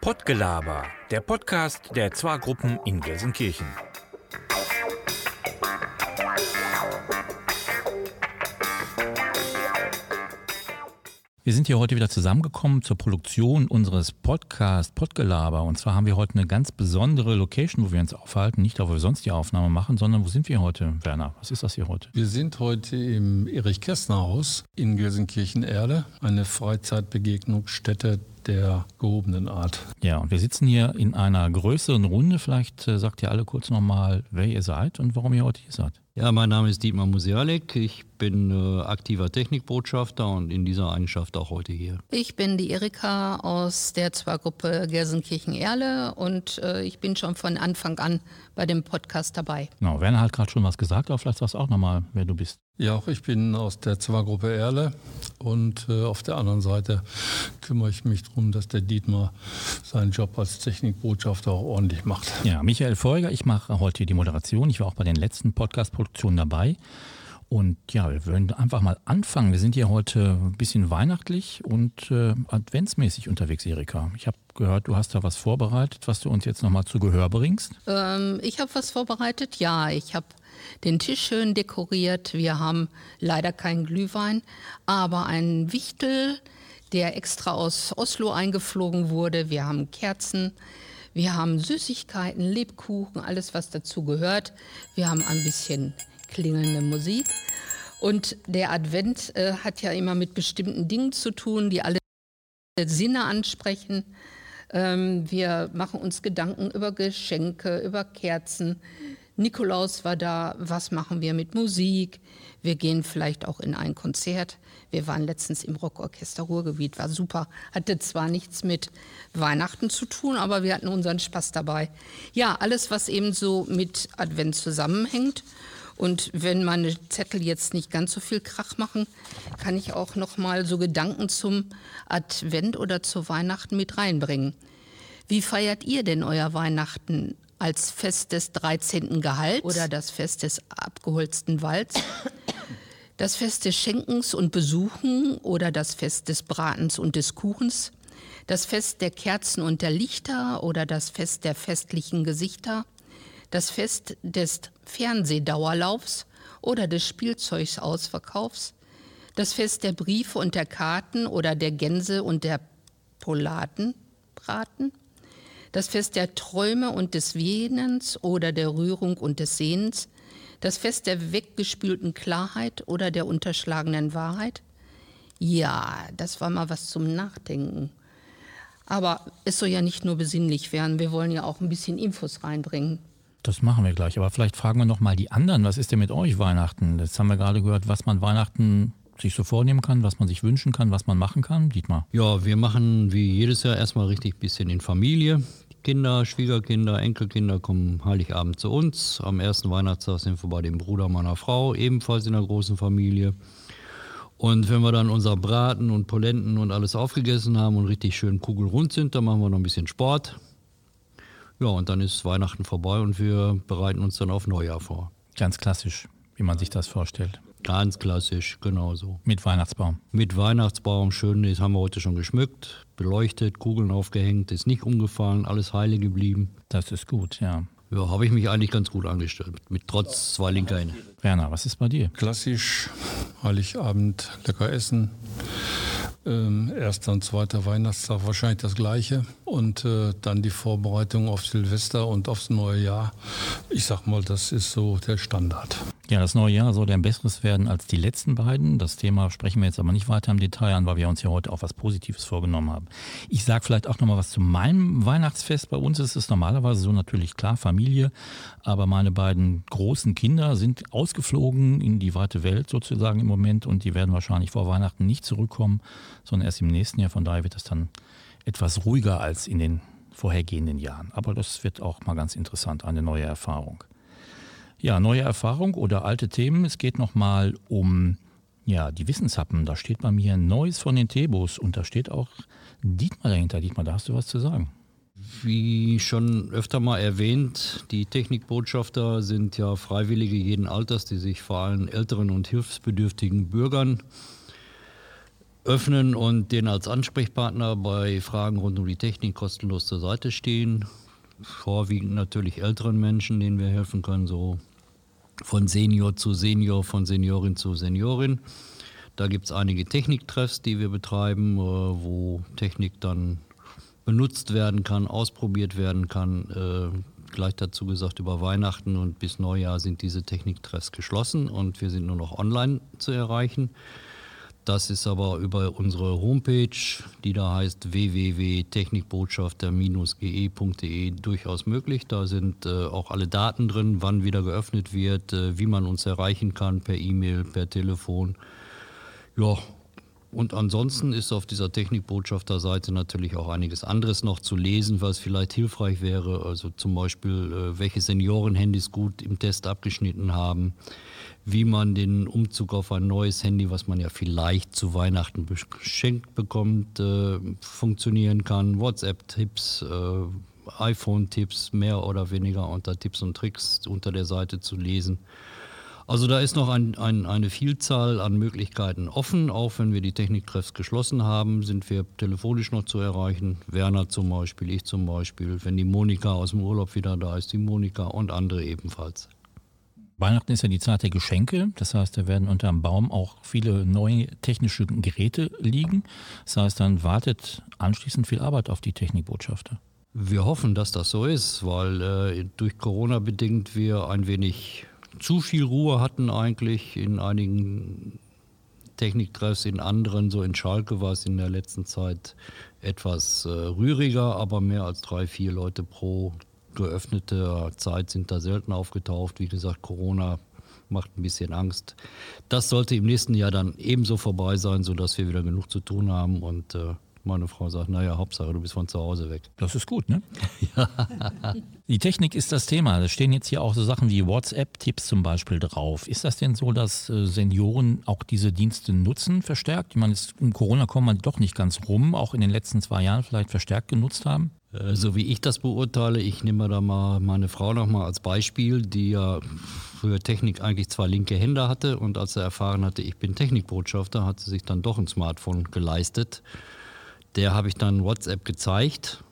Pottgelaber, der Podcast der Zwa-Gruppen in Gelsenkirchen. Wir sind hier heute wieder zusammengekommen zur Produktion unseres Podcasts Podgelaber. Und zwar haben wir heute eine ganz besondere Location, wo wir uns aufhalten. Nicht da, wo wir sonst die Aufnahme machen, sondern wo sind wir heute, Werner? Was ist das hier heute? Wir sind heute im Erich-Kästner-Haus in Gelsenkirchen-Erde, eine Freizeitbegegnungsstätte der gehobenen Art. Ja, und wir sitzen hier in einer größeren Runde. Vielleicht äh, sagt ihr alle kurz nochmal, wer ihr seid und warum ihr heute hier seid. Ja, mein Name ist Dietmar Musealek. Ich bin äh, aktiver Technikbotschafter und in dieser Eigenschaft auch heute hier. Ich bin die Erika aus der Zwargruppe Gelsenkirchen-Erle und äh, ich bin schon von Anfang an bei dem Podcast dabei. Genau, Werner hat gerade schon was gesagt, aber vielleicht sagst du auch nochmal, wer du bist. Ja, auch ich bin aus der Zwargruppe Erle und äh, auf der anderen Seite kümmere ich mich darum, dass der Dietmar seinen Job als Technikbotschafter auch ordentlich macht. Ja, Michael Folger, ich mache heute die Moderation. Ich war auch bei den letzten Podcast-Produktionen dabei. Und ja, wir würden einfach mal anfangen. Wir sind hier heute ein bisschen weihnachtlich und äh, adventsmäßig unterwegs, Erika. Ich habe gehört, du hast da was vorbereitet, was du uns jetzt nochmal zu Gehör bringst. Ähm, ich habe was vorbereitet, ja. Ich habe den Tisch schön dekoriert. Wir haben leider keinen Glühwein, aber einen Wichtel, der extra aus Oslo eingeflogen wurde. Wir haben Kerzen. Wir haben Süßigkeiten, Lebkuchen, alles was dazu gehört. Wir haben ein bisschen klingelnde Musik. Und der Advent äh, hat ja immer mit bestimmten Dingen zu tun, die alle Sinne ansprechen. Ähm, wir machen uns Gedanken über Geschenke, über Kerzen, Nikolaus war da, was machen wir mit Musik? Wir gehen vielleicht auch in ein Konzert. Wir waren letztens im Rockorchester Ruhrgebiet, war super. Hatte zwar nichts mit Weihnachten zu tun, aber wir hatten unseren Spaß dabei. Ja, alles, was eben so mit Advent zusammenhängt. Und wenn meine Zettel jetzt nicht ganz so viel Krach machen, kann ich auch noch mal so Gedanken zum Advent oder zu Weihnachten mit reinbringen. Wie feiert ihr denn euer Weihnachten? als Fest des 13. Gehalts oder das Fest des abgeholzten Walds, das Fest des Schenkens und Besuchen oder das Fest des Bratens und des Kuchens, das Fest der Kerzen und der Lichter oder das Fest der festlichen Gesichter, das Fest des Fernsehdauerlaufs oder des Spielzeugsausverkaufs, das Fest der Briefe und der Karten oder der Gänse und der Poladenbraten, das Fest der Träume und des Wähnens oder der Rührung und des Sehnens, das Fest der weggespülten Klarheit oder der unterschlagenen Wahrheit? Ja, das war mal was zum Nachdenken. Aber es soll ja nicht nur besinnlich werden, wir wollen ja auch ein bisschen Infos reinbringen. Das machen wir gleich, aber vielleicht fragen wir noch mal die anderen, was ist denn mit euch Weihnachten? Jetzt haben wir gerade gehört, was man Weihnachten sich so vornehmen kann, was man sich wünschen kann, was man machen kann? Dietmar. Ja, wir machen wie jedes Jahr erstmal richtig bisschen in Familie. Kinder, Schwiegerkinder, Enkelkinder kommen Heiligabend zu uns. Am ersten Weihnachtstag sind wir bei dem Bruder meiner Frau, ebenfalls in einer großen Familie. Und wenn wir dann unser Braten und Polenten und alles aufgegessen haben und richtig schön kugelrund sind, dann machen wir noch ein bisschen Sport. Ja, und dann ist Weihnachten vorbei und wir bereiten uns dann auf Neujahr vor. Ganz klassisch, wie man sich das vorstellt. Ganz klassisch, genau so. Mit Weihnachtsbaum. Mit Weihnachtsbaum, schön, das haben wir heute schon geschmückt, beleuchtet, Kugeln aufgehängt, ist nicht umgefallen, alles heile geblieben. Das ist gut, ja. Ja, habe ich mich eigentlich ganz gut angestellt, mit trotz zwei linker Hände. Werner, was ist bei dir? Klassisch, Heiligabend, lecker essen. Ähm, erster und zweiter Weihnachtstag wahrscheinlich das gleiche. Und äh, dann die Vorbereitung auf Silvester und aufs neue Jahr. Ich sag mal, das ist so der Standard. Ja, das neue Jahr soll ein besseres werden als die letzten beiden. Das Thema sprechen wir jetzt aber nicht weiter im Detail an, weil wir uns ja heute auch was Positives vorgenommen haben. Ich sage vielleicht auch nochmal was zu meinem Weihnachtsfest. Bei uns ist es normalerweise so natürlich klar Familie, aber meine beiden großen Kinder sind ausgeflogen in die weite Welt sozusagen im Moment und die werden wahrscheinlich vor Weihnachten nicht zurückkommen, sondern erst im nächsten Jahr. Von daher wird es dann etwas ruhiger als in den vorhergehenden Jahren. Aber das wird auch mal ganz interessant, eine neue Erfahrung. Ja, neue Erfahrung oder alte Themen. Es geht nochmal um ja, die Wissenshappen. Da steht bei mir Neues von den Tebos und da steht auch Dietmar dahinter. Dietmar, da hast du was zu sagen. Wie schon öfter mal erwähnt, die Technikbotschafter sind ja Freiwillige jeden Alters, die sich vor allem älteren und hilfsbedürftigen Bürgern öffnen und den als Ansprechpartner bei Fragen rund um die Technik kostenlos zur Seite stehen. Vorwiegend natürlich älteren Menschen, denen wir helfen können, so von Senior zu Senior, von Seniorin zu Seniorin. Da gibt es einige Techniktreffs, die wir betreiben, äh, wo Technik dann benutzt werden kann, ausprobiert werden kann. Äh, gleich dazu gesagt, über Weihnachten und bis Neujahr sind diese Techniktreffs geschlossen und wir sind nur noch online zu erreichen. Das ist aber über unsere Homepage, die da heißt www.technikbotschafter-ge.de durchaus möglich. Da sind äh, auch alle Daten drin, wann wieder geöffnet wird, äh, wie man uns erreichen kann per E-Mail, per Telefon. Ja, und ansonsten ist auf dieser Technikbotschafterseite natürlich auch einiges anderes noch zu lesen, was vielleicht hilfreich wäre. Also zum Beispiel, äh, welche Seniorenhandys gut im Test abgeschnitten haben, wie man den Umzug auf ein neues Handy, was man ja vielleicht zu Weihnachten geschenkt bekommt, äh, funktionieren kann. WhatsApp-Tipps, äh, iPhone-Tipps, mehr oder weniger unter Tipps und Tricks unter der Seite zu lesen. Also da ist noch ein, ein, eine Vielzahl an Möglichkeiten offen. Auch wenn wir die Techniktreffs geschlossen haben, sind wir telefonisch noch zu erreichen. Werner zum Beispiel, ich zum Beispiel. Wenn die Monika aus dem Urlaub wieder da ist, die Monika und andere ebenfalls. Weihnachten ist ja die Zeit der Geschenke. Das heißt, da werden unter dem Baum auch viele neue technische Geräte liegen. Das heißt, dann wartet anschließend viel Arbeit auf die Technikbotschafter. Wir hoffen, dass das so ist, weil äh, durch Corona bedingt wir ein wenig zu viel Ruhe hatten eigentlich in einigen Techniktreffs, in anderen, so in Schalke war es in der letzten Zeit etwas äh, rühriger, aber mehr als drei, vier Leute pro geöffnete Zeit sind da selten aufgetaucht. Wie gesagt, Corona macht ein bisschen Angst. Das sollte im nächsten Jahr dann ebenso vorbei sein, sodass wir wieder genug zu tun haben und äh, meine Frau sagt, naja, Hauptsache, du bist von zu Hause weg. Das ist gut, ne? ja. Die Technik ist das Thema. Da stehen jetzt hier auch so Sachen wie WhatsApp-Tipps zum Beispiel drauf. Ist das denn so, dass äh, Senioren auch diese Dienste nutzen, verstärkt? Ich meine, um Corona kommen man doch nicht ganz rum, auch in den letzten zwei Jahren vielleicht verstärkt genutzt haben? Äh, so wie ich das beurteile, ich nehme da mal meine Frau nochmal als Beispiel, die ja für Technik eigentlich zwei linke Hände hatte und als er erfahren hatte, ich bin Technikbotschafter, hat sie sich dann doch ein Smartphone geleistet der habe ich dann WhatsApp gezeigt.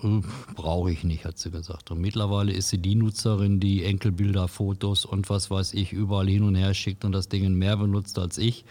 Hm, brauche ich nicht, hat sie gesagt. Und mittlerweile ist sie die Nutzerin, die Enkelbilder, Fotos und was weiß ich überall hin und her schickt und das Ding mehr benutzt als ich.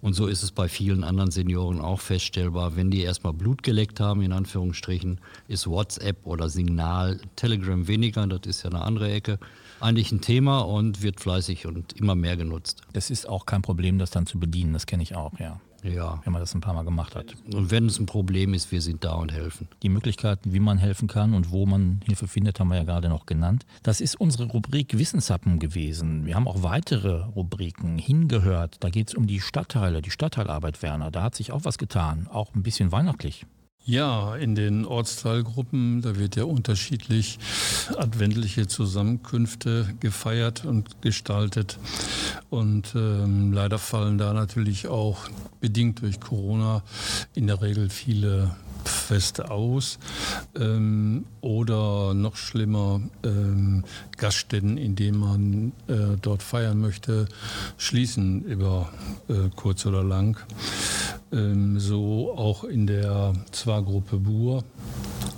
Und so ist es bei vielen anderen Senioren auch feststellbar. Wenn die erstmal Blut geleckt haben, in Anführungsstrichen, ist WhatsApp oder Signal, Telegram weniger, das ist ja eine andere Ecke, eigentlich ein Thema und wird fleißig und immer mehr genutzt. Das ist auch kein Problem, das dann zu bedienen, das kenne ich auch, ja. Ja. Wenn man das ein paar Mal gemacht hat. Und wenn es ein Problem ist, wir sind da und helfen. Die Möglichkeiten, wie man helfen kann und wo man Hilfe findet, haben wir ja gerade noch genannt. Das ist unsere Rubrik Wissenshappen gewesen. Wir haben auch weitere Rubriken hingehört. Da geht es um die Stadtteile, die Stadtteilarbeit Werner. Da hat sich auch was getan, auch ein bisschen weihnachtlich. Ja, in den Ortsteilgruppen, da wird ja unterschiedlich adventliche Zusammenkünfte gefeiert und gestaltet. Und ähm, leider fallen da natürlich auch bedingt durch Corona in der Regel viele Feste aus ähm, oder noch schlimmer ähm, Gaststätten, in denen man äh, dort feiern möchte, schließen über äh, kurz oder lang. Ähm, so auch in der Zwargruppe Bur.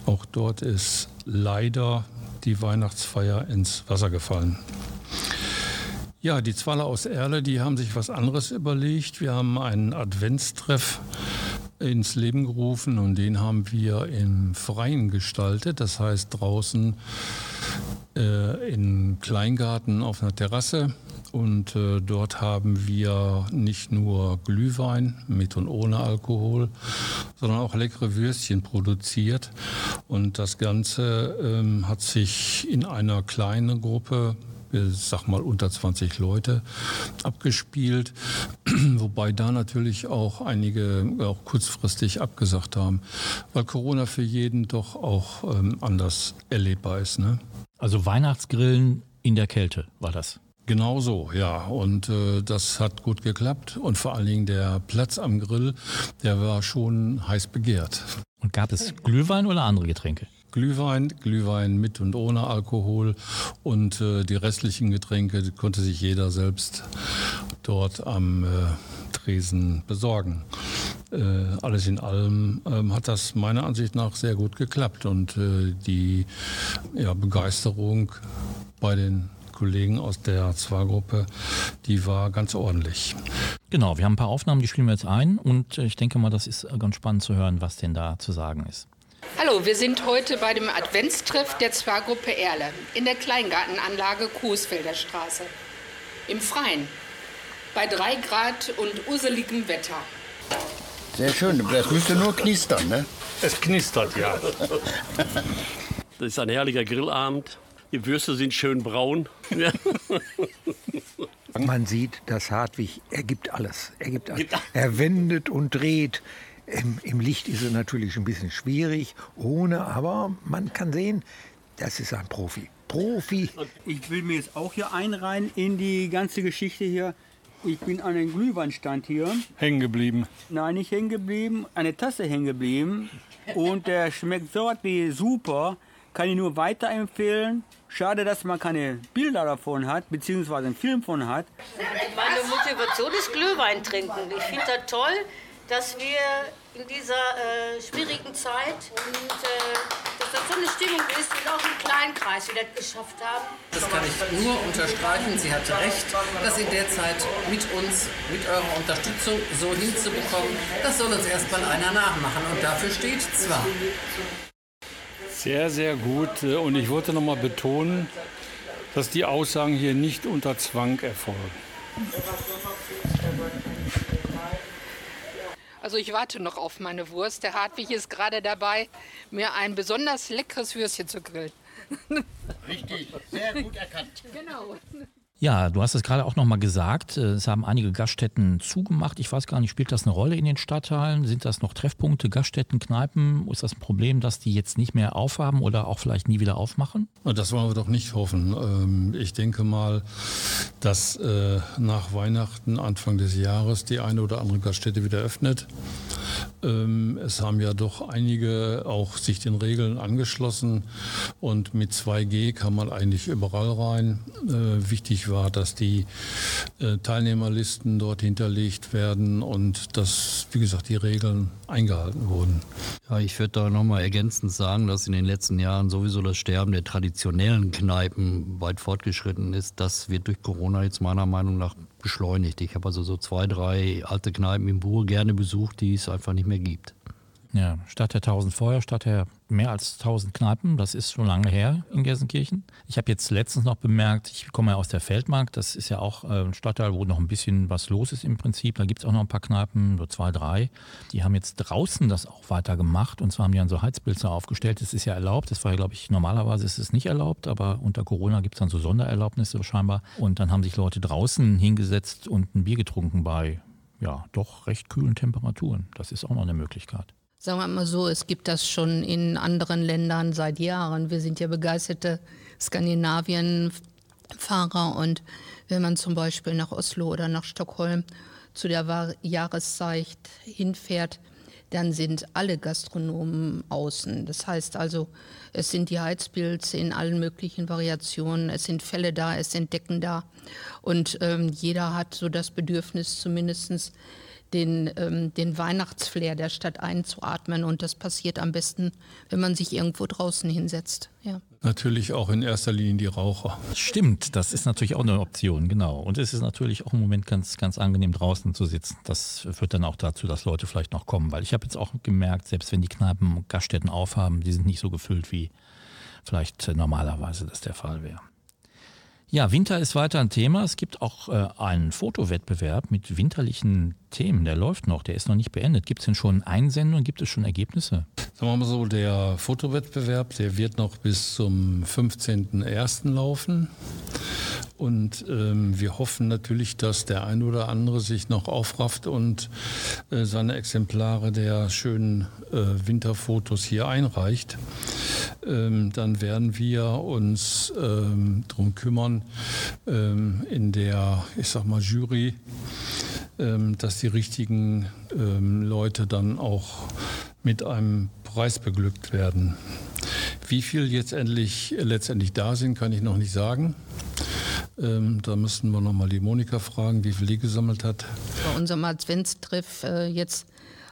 Auch dort ist leider die Weihnachtsfeier ins Wasser gefallen. Ja, die Zwaller aus Erle, die haben sich was anderes überlegt. Wir haben einen Adventstreff ins Leben gerufen und den haben wir im Freien gestaltet. Das heißt draußen äh, im Kleingarten auf einer Terrasse. Und äh, dort haben wir nicht nur Glühwein mit und ohne Alkohol, sondern auch leckere Würstchen produziert. Und das Ganze ähm, hat sich in einer kleinen Gruppe ich sag mal unter 20 Leute abgespielt, wobei da natürlich auch einige auch kurzfristig abgesagt haben, weil Corona für jeden doch auch ähm, anders erlebbar ist. Ne? Also Weihnachtsgrillen in der Kälte war das. Genau so, ja. Und äh, das hat gut geklappt. Und vor allen Dingen der Platz am Grill, der war schon heiß begehrt. Und gab es Glühwein oder andere Getränke? Glühwein, Glühwein mit und ohne Alkohol und äh, die restlichen Getränke konnte sich jeder selbst dort am äh, Tresen besorgen. äh, alles in allem ähm, hat das meiner Ansicht nach sehr gut geklappt und äh, die ja, Begeisterung bei den Kollegen aus der Zwar-Gruppe, die war ganz ordentlich. Genau, wir haben ein paar Aufnahmen, die spielen wir jetzt ein und ich denke mal, das ist ganz spannend zu hören, was denn da zu sagen ist. Hallo, wir sind heute bei dem Adventstreff der Zwar-Gruppe Erle in der Kleingartenanlage Coesfelder Straße. Im Freien, bei drei Grad und urseligem Wetter. Sehr schön, das müsste nur knistern, ne? Es knistert, ja. Das ist ein herrlicher Grillabend. Die Würste sind schön braun. Man sieht, dass Hartwig, er gibt alles. Er gibt alles. Er wendet und dreht. Im, Im, Licht ist es natürlich ein bisschen schwierig, ohne, aber man kann sehen, das ist ein Profi. Profi. Ich will mir jetzt auch hier einreihen in die ganze Geschichte hier. Ich bin an einem Glühweinstand hier. Hängen geblieben? Nein, nicht hängen geblieben. Eine Tasse hängen geblieben. Und der schmeckt so wie super. Kann ich nur weiterempfehlen. Schade, dass man keine Bilder davon hat, beziehungsweise einen Film von hat. Meine Motivation ist Glühwein trinken. Ich finde das toll, dass wir in dieser äh, schwierigen Zeit und äh, dass das so eine Stimmung ist und auch im Kleinkreis wir das geschafft haben. Das kann ich nur unterstreichen. Sie hatte recht, das in der Zeit mit uns, mit eurer Unterstützung so hinzubekommen. Das soll uns erstmal einer nachmachen und dafür steht zwar. Sehr, sehr gut. Und ich wollte noch mal betonen, dass die Aussagen hier nicht unter Zwang erfolgen. Also ich warte noch auf meine Wurst. Der Hartwig ist gerade dabei, mir ein besonders leckeres Würstchen zu grillen. Richtig, sehr gut erkannt. Genau. Ja, du hast es gerade auch nochmal gesagt, äh, es haben einige Gaststätten zugemacht. Ich weiß gar nicht, spielt das eine Rolle in den Stadtteilen? Sind das noch Treffpunkte, Gaststätten, Kneipen? Ist das ein Problem, dass die jetzt nicht mehr aufhaben oder auch vielleicht nie wieder aufmachen? Das wollen wir doch nicht hoffen. Ähm, ich denke mal, dass äh, nach Weihnachten, Anfang des Jahres, die eine oder andere Gaststätte wieder öffnet. Ähm, es haben ja doch einige auch sich den Regeln angeschlossen und mit 2G kann man eigentlich überall rein. Äh, wichtig war, dass die äh, Teilnehmerlisten dort hinterlegt werden und dass, wie gesagt, die Regeln eingehalten wurden. Ja, ich würde da nochmal ergänzend sagen, dass in den letzten Jahren sowieso das Sterben der traditionellen Kneipen weit fortgeschritten ist. Das wird durch Corona jetzt meiner Meinung nach beschleunigt. Ich habe also so zwei, drei alte Kneipen im Bur gerne besucht, die es einfach nicht mehr gibt. Ja, statt der 1000 Feuer, statt der mehr als 1000 Kneipen, das ist schon lange her in Gelsenkirchen. Ich habe jetzt letztens noch bemerkt, ich komme ja aus der Feldmark, das ist ja auch äh, ein Stadtteil, wo noch ein bisschen was los ist im Prinzip. Da gibt es auch noch ein paar Kneipen, so zwei, drei. Die haben jetzt draußen das auch weiter gemacht und zwar haben die dann so Heizpilze aufgestellt. Das ist ja erlaubt, das war ja, glaube ich, normalerweise ist es nicht erlaubt, aber unter Corona gibt es dann so Sondererlaubnisse scheinbar. Und dann haben sich Leute draußen hingesetzt und ein Bier getrunken bei ja, doch recht kühlen Temperaturen. Das ist auch noch eine Möglichkeit. Sagen wir mal so, es gibt das schon in anderen Ländern seit Jahren. Wir sind ja begeisterte Skandinavien-Fahrer und wenn man zum Beispiel nach Oslo oder nach Stockholm zu der Jahreszeit hinfährt, dann sind alle Gastronomen außen. Das heißt also, es sind die Heizpilze in allen möglichen Variationen, es sind Fälle da, es sind Decken da und ähm, jeder hat so das Bedürfnis zumindestens den, ähm, den Weihnachtsflair der Stadt einzuatmen. Und das passiert am besten, wenn man sich irgendwo draußen hinsetzt. Ja. Natürlich auch in erster Linie die Raucher. Stimmt, das ist natürlich auch eine Option, genau. Und es ist natürlich auch im Moment ganz, ganz angenehm draußen zu sitzen. Das führt dann auch dazu, dass Leute vielleicht noch kommen. Weil ich habe jetzt auch gemerkt, selbst wenn die Kneipen Gaststätten aufhaben, die sind nicht so gefüllt, wie vielleicht normalerweise das der Fall wäre. Ja, Winter ist weiter ein Thema. Es gibt auch äh, einen Fotowettbewerb mit winterlichen Themen. Der läuft noch, der ist noch nicht beendet. Gibt es denn schon Einsendungen? Gibt es schon Ergebnisse? Sagen wir mal so, der Fotowettbewerb, der wird noch bis zum 15.01. laufen. Und ähm, wir hoffen natürlich, dass der ein oder andere sich noch aufrafft und äh, seine Exemplare der schönen äh, Winterfotos hier einreicht. Ähm, dann werden wir uns ähm, darum kümmern, ähm, in der, ich sag mal, Jury, ähm, dass die richtigen ähm, Leute dann auch mit einem Preis beglückt werden. Wie viel jetzt endlich, letztendlich da sind, kann ich noch nicht sagen. Ähm, da müssten wir nochmal die Monika fragen, wie viel die gesammelt hat. Bei unserem Adventstreff äh, jetzt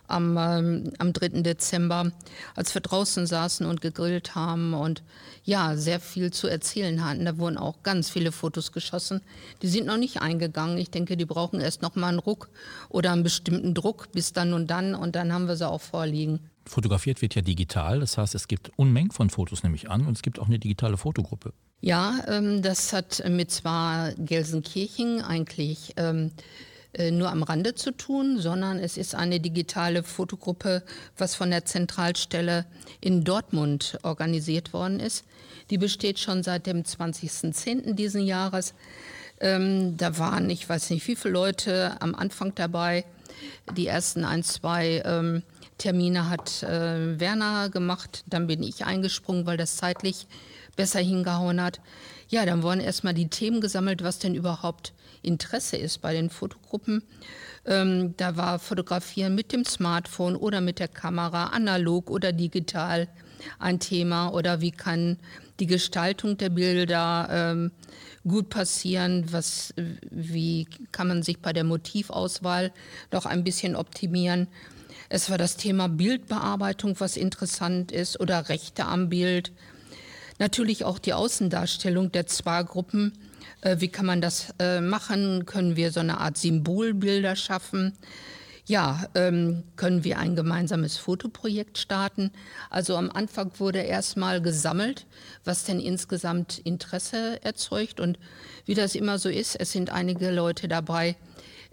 am, ähm, am 3. Dezember, als wir draußen saßen und gegrillt haben und ja, sehr viel zu erzählen hatten. Da wurden auch ganz viele Fotos geschossen. Die sind noch nicht eingegangen. Ich denke, die brauchen erst noch mal einen Ruck oder einen bestimmten Druck bis dann und dann und dann haben wir sie auch vorliegen. Fotografiert wird ja digital, das heißt, es gibt Unmengen von Fotos nämlich an und es gibt auch eine digitale Fotogruppe. Ja, ähm, das hat mit zwar Gelsenkirchen eigentlich ähm, äh, nur am Rande zu tun, sondern es ist eine digitale Fotogruppe, was von der Zentralstelle in Dortmund organisiert worden ist. Die besteht schon seit dem 20.10. diesen Jahres. Ähm, da waren, ich weiß nicht, wie viele Leute am Anfang dabei. Die ersten ein, zwei ähm, Termine hat äh, Werner gemacht. Dann bin ich eingesprungen, weil das zeitlich besser hingehauen hat. Ja, dann wurden erstmal die Themen gesammelt, was denn überhaupt Interesse ist bei den Fotogruppen. Ähm, da war Fotografieren mit dem Smartphone oder mit der Kamera, analog oder digital ein Thema oder wie kann die Gestaltung der Bilder ähm, gut passieren, was, wie kann man sich bei der Motivauswahl noch ein bisschen optimieren. Es war das Thema Bildbearbeitung, was interessant ist, oder Rechte am Bild. Natürlich auch die Außendarstellung der zwei Gruppen äh, wie kann man das äh, machen? Können wir so eine Art Symbolbilder schaffen? Ja, ähm, können wir ein gemeinsames Fotoprojekt starten? Also am Anfang wurde erstmal gesammelt, was denn insgesamt Interesse erzeugt. Und wie das immer so ist, es sind einige Leute dabei,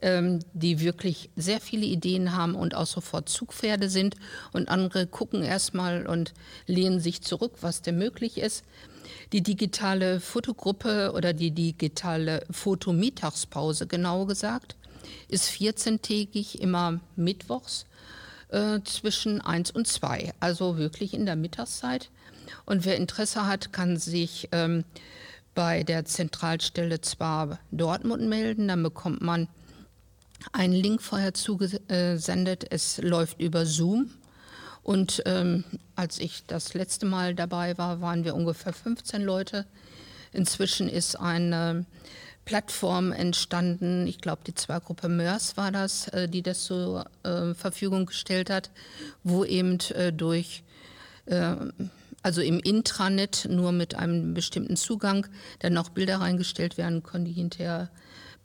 ähm, die wirklich sehr viele Ideen haben und auch sofort Zugpferde sind. Und andere gucken erstmal und lehnen sich zurück, was denn möglich ist. Die digitale Fotogruppe oder die digitale Fotomittagspause genau gesagt ist 14-tägig immer mittwochs äh, zwischen 1 und 2, also wirklich in der Mittagszeit. Und wer Interesse hat, kann sich ähm, bei der Zentralstelle zwar Dortmund melden, dann bekommt man einen Link vorher zugesendet. Es läuft über Zoom und ähm, als ich das letzte Mal dabei war, waren wir ungefähr 15 Leute. Inzwischen ist eine Plattform entstanden. Ich glaube, die Zweigruppe Mörs war das, äh, die das zur äh, Verfügung gestellt hat, wo eben äh, durch, äh, also im Intranet nur mit einem bestimmten Zugang dann noch Bilder reingestellt werden können, die hinterher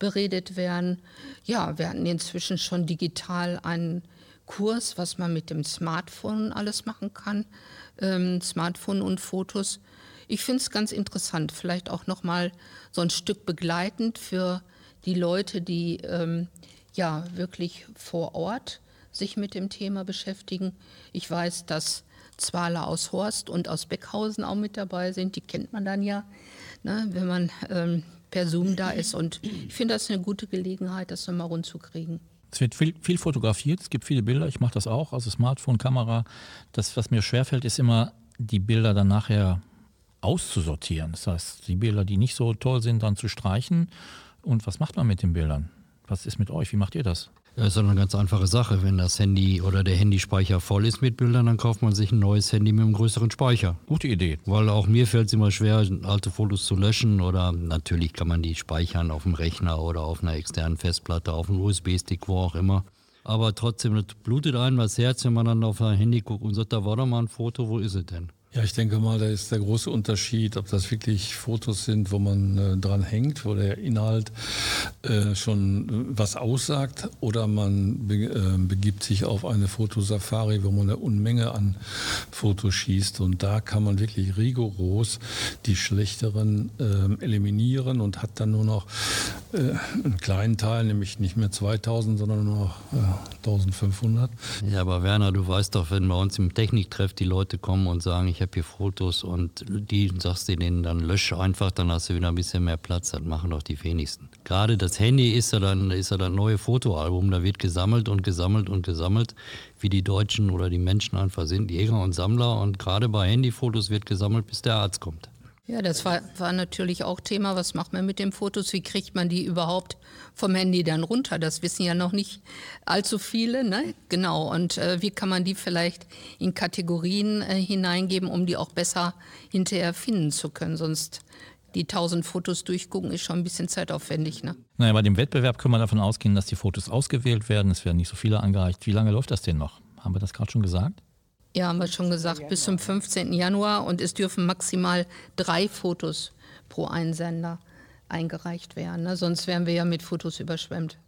beredet werden. Ja, wir hatten inzwischen schon digital einen Kurs, was man mit dem Smartphone alles machen kann, ähm, Smartphone und Fotos. Ich finde es ganz interessant, vielleicht auch noch mal so ein Stück begleitend für die Leute, die ähm, ja wirklich vor Ort sich mit dem Thema beschäftigen. Ich weiß, dass Zwaler aus Horst und aus Beckhausen auch mit dabei sind. Die kennt man dann ja, ne, wenn man ähm, per Zoom da ist. Und ich finde das eine gute Gelegenheit, das nochmal rund zu kriegen. Es wird viel, viel fotografiert, es gibt viele Bilder, ich mache das auch, also Smartphone, Kamera. Das, was mir schwerfällt, ist immer, die Bilder dann nachher auszusortieren. Das heißt, die Bilder, die nicht so toll sind, dann zu streichen. Und was macht man mit den Bildern? Was ist mit euch? Wie macht ihr das? Das ist eine ganz einfache Sache. Wenn das Handy oder der Handyspeicher voll ist mit Bildern, dann kauft man sich ein neues Handy mit einem größeren Speicher. Gute Idee. Weil auch mir fällt es immer schwer, alte Fotos zu löschen oder natürlich kann man die speichern auf dem Rechner oder auf einer externen Festplatte, auf einem USB-Stick, wo auch immer. Aber trotzdem, das blutet einem das Herz, wenn man dann auf ein Handy guckt und sagt, da war doch mal ein Foto, wo ist es denn? Ja, ich denke mal, da ist der große Unterschied, ob das wirklich Fotos sind, wo man äh, dran hängt, wo der Inhalt äh, schon was aussagt, oder man be äh, begibt sich auf eine Fotosafari, wo man eine Unmenge an Fotos schießt. Und da kann man wirklich rigoros die schlechteren ähm, eliminieren und hat dann nur noch äh, einen kleinen Teil, nämlich nicht mehr 2000, sondern nur noch 1500. Ja, aber Werner, du weißt doch, wenn bei uns im Techniktreff die Leute kommen und sagen, ich ich habe hier Fotos und die sagst du denen dann lösch einfach, dann hast du wieder ein bisschen mehr Platz. Das machen doch die wenigsten. Gerade das Handy ist ja dann, ist ja dann neue Fotoalbum, da wird gesammelt und gesammelt und gesammelt, wie die Deutschen oder die Menschen einfach sind, Jäger und Sammler. Und gerade bei Handyfotos wird gesammelt, bis der Arzt kommt. Ja, das war, war natürlich auch Thema. Was macht man mit den Fotos? Wie kriegt man die überhaupt vom Handy dann runter? Das wissen ja noch nicht allzu viele. Ne? Genau. Und äh, wie kann man die vielleicht in Kategorien äh, hineingeben, um die auch besser hinterher finden zu können? Sonst die 1000 Fotos durchgucken, ist schon ein bisschen zeitaufwendig. Ne? Naja, bei dem Wettbewerb können wir davon ausgehen, dass die Fotos ausgewählt werden. Es werden nicht so viele angereicht. Wie lange läuft das denn noch? Haben wir das gerade schon gesagt? Ja, haben wir schon gesagt, bis zum 15. Januar und es dürfen maximal drei Fotos pro Einsender eingereicht werden. Ne? Sonst wären wir ja mit Fotos überschwemmt.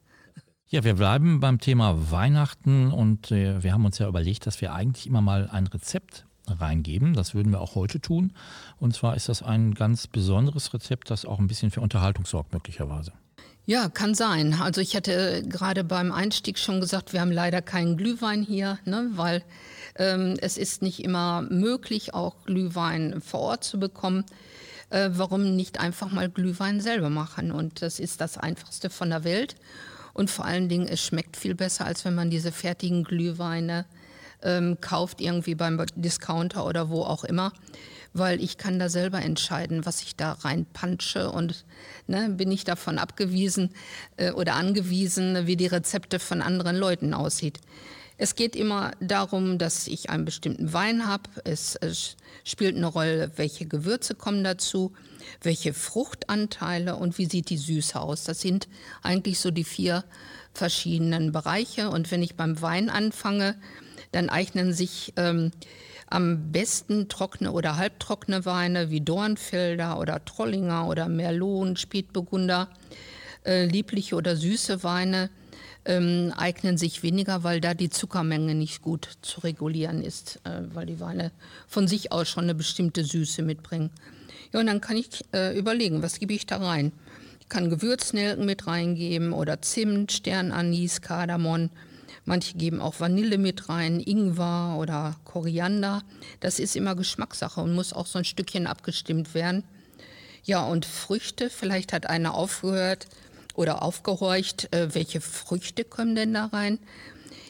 Ja, wir bleiben beim Thema Weihnachten und äh, wir haben uns ja überlegt, dass wir eigentlich immer mal ein Rezept reingeben. Das würden wir auch heute tun. Und zwar ist das ein ganz besonderes Rezept, das auch ein bisschen für Unterhaltung sorgt, möglicherweise. Ja, kann sein. Also ich hatte gerade beim Einstieg schon gesagt, wir haben leider keinen Glühwein hier, ne, weil ähm, es ist nicht immer möglich, auch Glühwein vor Ort zu bekommen. Äh, warum nicht einfach mal Glühwein selber machen? Und das ist das Einfachste von der Welt. Und vor allen Dingen, es schmeckt viel besser, als wenn man diese fertigen Glühweine ähm, kauft, irgendwie beim Discounter oder wo auch immer, weil ich kann da selber entscheiden, was ich da reinpansche und ne, bin ich davon abgewiesen äh, oder angewiesen, wie die Rezepte von anderen Leuten aussieht. Es geht immer darum, dass ich einen bestimmten Wein habe. Es, es, spielt eine Rolle, welche Gewürze kommen dazu, welche Fruchtanteile und wie sieht die Süße aus. Das sind eigentlich so die vier verschiedenen Bereiche. Und wenn ich beim Wein anfange, dann eignen sich ähm, am besten trockene oder halbtrockene Weine wie Dornfelder oder Trollinger oder Merlot, Spätburgunder, äh, liebliche oder süße Weine ähm, eignen sich weniger, weil da die Zuckermenge nicht gut zu regulieren ist, äh, weil die Weine von sich aus schon eine bestimmte Süße mitbringen. Ja, und dann kann ich äh, überlegen, was gebe ich da rein? Ich kann Gewürznelken mit reingeben oder Zimt, Sternanis, Kardamom Manche geben auch Vanille mit rein, Ingwer oder Koriander. Das ist immer Geschmackssache und muss auch so ein Stückchen abgestimmt werden. Ja, und Früchte, vielleicht hat einer aufgehört oder aufgehorcht, äh, welche Früchte kommen denn da rein?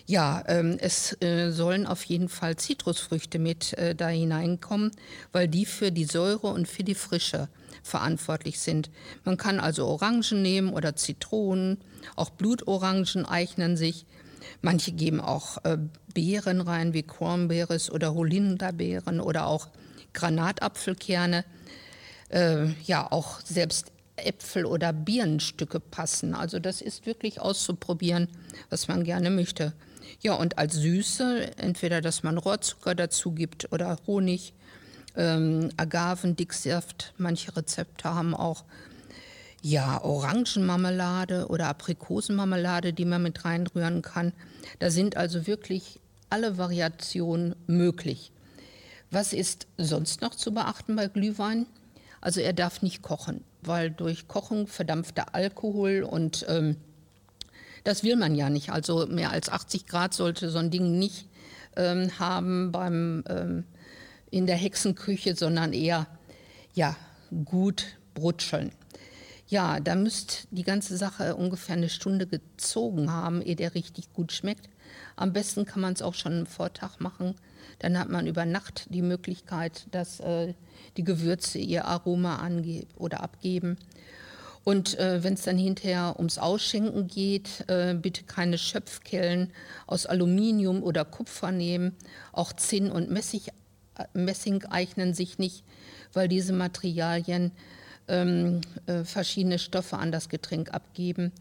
Ja, ähm, es äh, sollen auf jeden Fall Zitrusfrüchte mit äh, da hineinkommen, weil die für die Säure und für die Frische verantwortlich sind. Man kann also Orangen nehmen oder Zitronen, auch Blutorangen eignen sich. Manche geben auch äh, Beeren rein, wie Cranberries oder Holinderbeeren oder auch Granatapfelkerne. Äh, ja, auch selbst Äpfel oder Birnenstücke passen. Also das ist wirklich auszuprobieren, was man gerne möchte. Ja, und als Süße, entweder dass man Rohrzucker dazu gibt oder Honig, ähm, Agavendicksaft. Manche Rezepte haben auch ja, Orangenmarmelade oder Aprikosenmarmelade, die man mit reinrühren kann. Da sind also wirklich alle Variationen möglich. Was ist sonst noch zu beachten bei Glühwein? Also er darf nicht kochen, weil durch Kochen verdampft der Alkohol und ähm, das will man ja nicht. Also mehr als 80 Grad sollte so ein Ding nicht ähm, haben beim, ähm, in der Hexenküche, sondern eher ja, gut brutscheln. Ja, da müsst die ganze Sache ungefähr eine Stunde gezogen haben, ehe der richtig gut schmeckt. Am besten kann man es auch schon am Vortag machen. Dann hat man über Nacht die Möglichkeit, dass äh, die Gewürze ihr Aroma angeben oder abgeben. Und äh, wenn es dann hinterher ums Ausschenken geht, äh, bitte keine Schöpfkellen aus Aluminium oder Kupfer nehmen. Auch Zinn und Messing, äh, Messing eignen sich nicht, weil diese Materialien ähm, äh, verschiedene Stoffe an das Getränk abgeben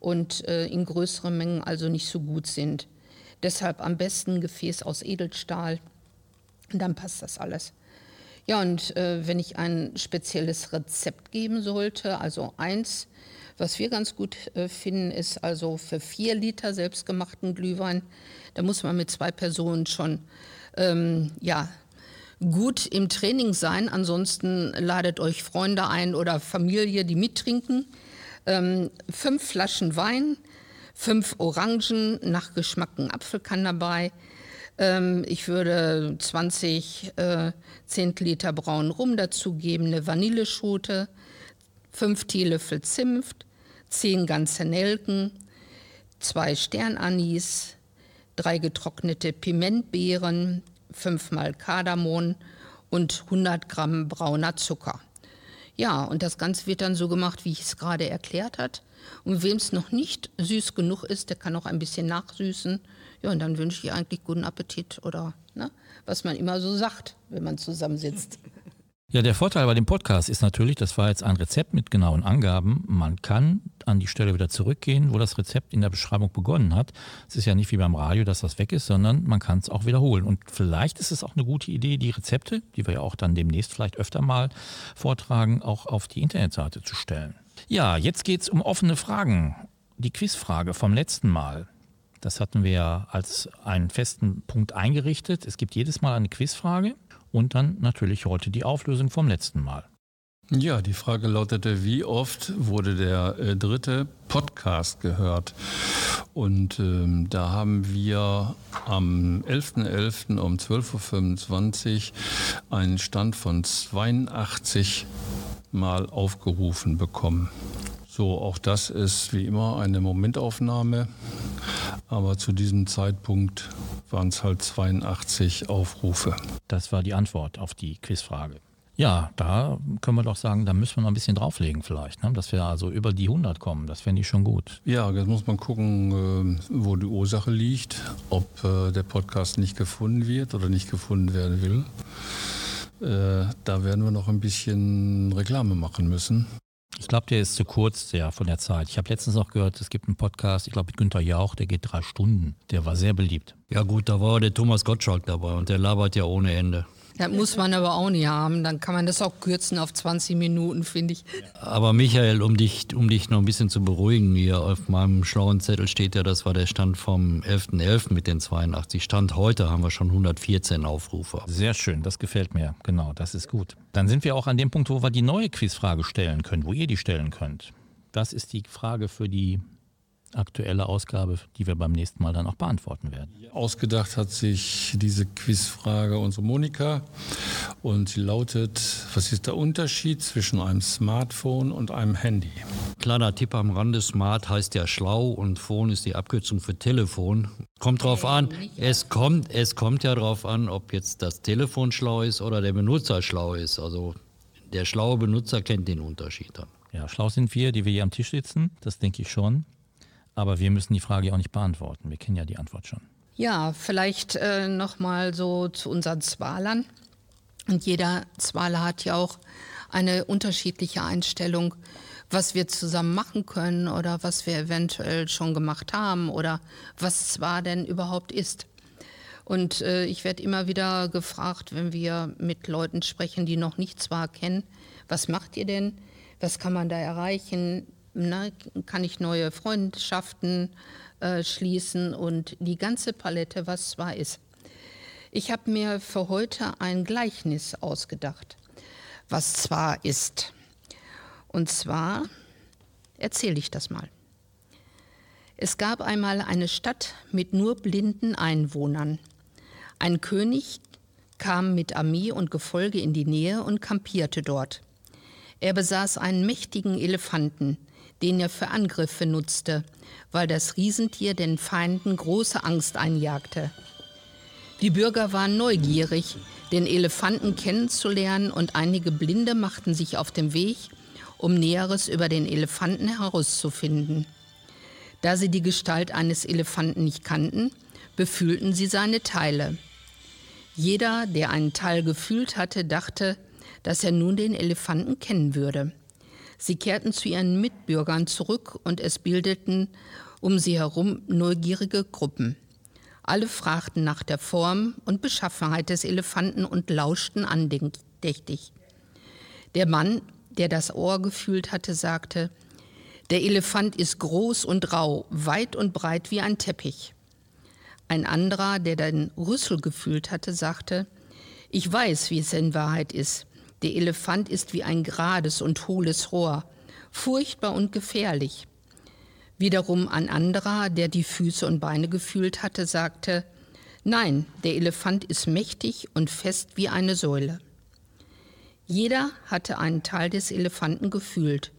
und äh, in größeren Mengen also nicht so gut sind. Deshalb am besten ein Gefäß aus Edelstahl, dann passt das alles. Ja, und äh, wenn ich ein spezielles Rezept geben sollte, also eins, was wir ganz gut äh, finden, ist also für vier Liter selbstgemachten Glühwein, da muss man mit zwei Personen schon ähm, ja, gut im Training sein. Ansonsten ladet euch Freunde ein oder Familie, die mittrinken. Ähm, fünf Flaschen Wein, fünf Orangen, nach Geschmack ein Apfel kann dabei. Ähm, ich würde 20 äh, Zentiliter braunen Rum dazugeben, eine Vanilleschote, fünf Teelöffel Zimt, zehn ganze Nelken, zwei Sternanis, drei getrocknete Pimentbeeren, fünfmal Kardamom und 100 Gramm brauner Zucker. Ja, und das Ganze wird dann so gemacht, wie ich es gerade erklärt hat. Und wem es noch nicht süß genug ist, der kann auch ein bisschen nachsüßen. Ja, und dann wünsche ich eigentlich guten Appetit oder ne, was man immer so sagt, wenn man zusammensitzt. Ja, der Vorteil bei dem Podcast ist natürlich, das war jetzt ein Rezept mit genauen Angaben. Man kann an die Stelle wieder zurückgehen, wo das Rezept in der Beschreibung begonnen hat. Es ist ja nicht wie beim Radio, dass das weg ist, sondern man kann es auch wiederholen. Und vielleicht ist es auch eine gute Idee, die Rezepte, die wir ja auch dann demnächst vielleicht öfter mal vortragen, auch auf die Internetseite zu stellen. Ja, jetzt geht es um offene Fragen. Die Quizfrage vom letzten Mal. Das hatten wir als einen festen Punkt eingerichtet. Es gibt jedes Mal eine Quizfrage und dann natürlich heute die Auflösung vom letzten Mal. Ja, die Frage lautete, wie oft wurde der äh, dritte Podcast gehört? Und ähm, da haben wir am 11.11. .11. um 12.25 Uhr einen Stand von 82 Mal aufgerufen bekommen. So, auch das ist wie immer eine Momentaufnahme, aber zu diesem Zeitpunkt waren es halt 82 Aufrufe. Das war die Antwort auf die Quizfrage. Ja, da können wir doch sagen, da müssen wir noch ein bisschen drauflegen vielleicht, ne? dass wir also über die 100 kommen. Das fände ich schon gut. Ja, jetzt muss man gucken, äh, wo die Ursache liegt, ob äh, der Podcast nicht gefunden wird oder nicht gefunden werden will. Äh, da werden wir noch ein bisschen Reklame machen müssen. Ich glaube, der ist zu kurz, der von der Zeit. Ich habe letztens noch gehört, es gibt einen Podcast, ich glaube mit Günther Jauch, der geht drei Stunden. Der war sehr beliebt. Ja gut, da war der Thomas Gottschalk dabei und der labert ja ohne Ende. Das muss man aber auch nicht haben. Dann kann man das auch kürzen auf 20 Minuten, finde ich. Aber Michael, um dich, um dich noch ein bisschen zu beruhigen, hier auf meinem schlauen Zettel steht ja, das war der Stand vom 11.11. .11. mit den 82. Stand heute haben wir schon 114 Aufrufe. Sehr schön, das gefällt mir. Genau, das ist gut. Dann sind wir auch an dem Punkt, wo wir die neue Quizfrage stellen können, wo ihr die stellen könnt. Das ist die Frage für die aktuelle Ausgabe, die wir beim nächsten Mal dann auch beantworten werden. Ausgedacht hat sich diese Quizfrage unsere Monika und sie lautet, was ist der Unterschied zwischen einem Smartphone und einem Handy? Kleiner Tipp am Rande, Smart heißt ja schlau und Phone ist die Abkürzung für Telefon. Kommt drauf an, es kommt, es kommt ja drauf an, ob jetzt das Telefon schlau ist oder der Benutzer schlau ist. Also der schlaue Benutzer kennt den Unterschied dann. Ja, schlau sind wir, die wir hier am Tisch sitzen, das denke ich schon. Aber wir müssen die Frage auch nicht beantworten. Wir kennen ja die Antwort schon. Ja, vielleicht äh, nochmal so zu unseren Zwalern. Und jeder Zwaler hat ja auch eine unterschiedliche Einstellung, was wir zusammen machen können oder was wir eventuell schon gemacht haben oder was zwar denn überhaupt ist. Und äh, ich werde immer wieder gefragt, wenn wir mit Leuten sprechen, die noch nicht zwar kennen, was macht ihr denn? Was kann man da erreichen? Ne, kann ich neue Freundschaften äh, schließen und die ganze Palette, was zwar ist. Ich habe mir für heute ein Gleichnis ausgedacht, was zwar ist. Und zwar erzähle ich das mal. Es gab einmal eine Stadt mit nur blinden Einwohnern. Ein König kam mit Armee und Gefolge in die Nähe und kampierte dort. Er besaß einen mächtigen Elefanten, den er für Angriffe nutzte, weil das Riesentier den Feinden große Angst einjagte. Die Bürger waren neugierig, den Elefanten kennenzulernen und einige Blinde machten sich auf den Weg, um Näheres über den Elefanten herauszufinden. Da sie die Gestalt eines Elefanten nicht kannten, befühlten sie seine Teile. Jeder, der einen Teil gefühlt hatte, dachte, dass er nun den Elefanten kennen würde. Sie kehrten zu ihren Mitbürgern zurück und es bildeten um sie herum neugierige Gruppen. Alle fragten nach der Form und Beschaffenheit des Elefanten und lauschten andächtig. Der Mann, der das Ohr gefühlt hatte, sagte, der Elefant ist groß und rau, weit und breit wie ein Teppich. Ein anderer, der den Rüssel gefühlt hatte, sagte, ich weiß, wie es in Wahrheit ist. Der Elefant ist wie ein gerades und hohles Rohr, furchtbar und gefährlich. Wiederum ein anderer, der die Füße und Beine gefühlt hatte, sagte, Nein, der Elefant ist mächtig und fest wie eine Säule. Jeder hatte einen Teil des Elefanten gefühlt,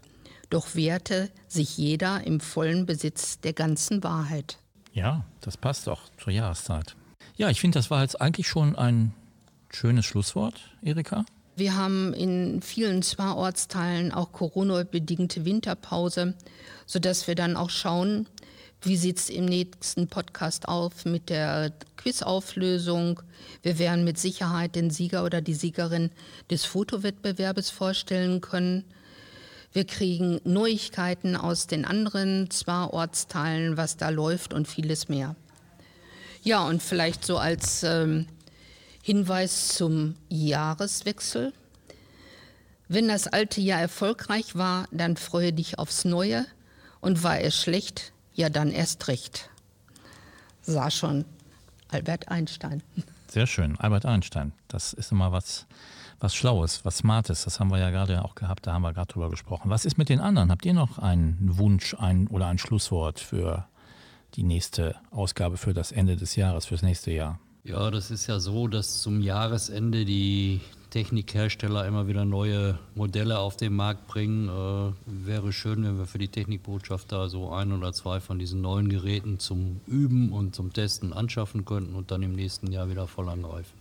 doch wehrte sich jeder im vollen Besitz der ganzen Wahrheit. Ja, das passt auch zur Jahreszeit. Ja, ich finde, das war jetzt eigentlich schon ein schönes Schlusswort, Erika. Wir haben in vielen Zwar-Ortsteilen auch Corona-bedingte Winterpause, sodass wir dann auch schauen, Wie sieht es im nächsten Podcast auf mit der Quizauflösung? Wir werden mit Sicherheit den Sieger oder die Siegerin des Fotowettbewerbes vorstellen können. Wir kriegen Neuigkeiten aus den anderen zwei Ortsteilen, was da läuft und vieles mehr. Ja, und vielleicht so als ähm, Hinweis zum Jahreswechsel. Wenn das alte Jahr erfolgreich war, dann freue dich aufs Neue und war es schlecht, ja dann erst recht. Sah schon Albert Einstein. Sehr schön, Albert Einstein. Das ist immer was, was Schlaues, was Smartes. Das haben wir ja gerade auch gehabt, da haben wir gerade drüber gesprochen. Was ist mit den anderen? Habt ihr noch einen Wunsch ein, oder ein Schlusswort für die nächste Ausgabe, für das Ende des Jahres, fürs nächste Jahr? Ja, das ist ja so, dass zum Jahresende die Technikhersteller immer wieder neue Modelle auf den Markt bringen. Äh, wäre schön, wenn wir für die Technikbotschaft da so ein oder zwei von diesen neuen Geräten zum Üben und zum Testen anschaffen könnten und dann im nächsten Jahr wieder voll angreifen.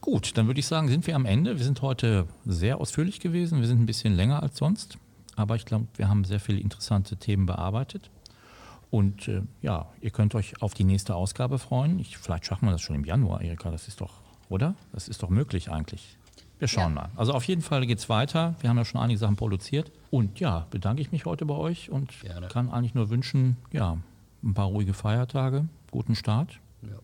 Gut, dann würde ich sagen, sind wir am Ende. Wir sind heute sehr ausführlich gewesen. Wir sind ein bisschen länger als sonst. Aber ich glaube, wir haben sehr viele interessante Themen bearbeitet. Und äh, ja, ihr könnt euch auf die nächste Ausgabe freuen. Ich, vielleicht schaffen wir das schon im Januar, Erika. Das ist doch, oder? Das ist doch möglich eigentlich. Wir schauen ja. mal. Also auf jeden Fall geht es weiter. Wir haben ja schon einige Sachen produziert. Und ja, bedanke ich mich heute bei euch und Gerne. kann eigentlich nur wünschen, ja, ein paar ruhige Feiertage, guten Start. Ja.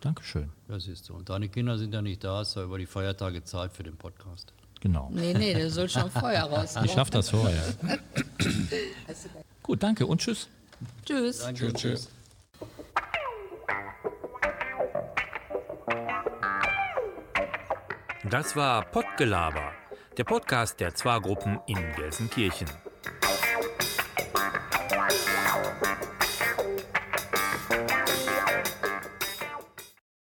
Dankeschön. Ja, siehst du. Und deine Kinder sind ja nicht da, ist ja über die Feiertage Zeit für den Podcast. Genau. Nee, nee, der soll schon vorher raus. Ich schaffe das vorher. Gut, danke und tschüss. Tschüss. Danke, tschüss. tschüss. Das war Pottgelaber, der Podcast der Zwa-Gruppen in Gelsenkirchen.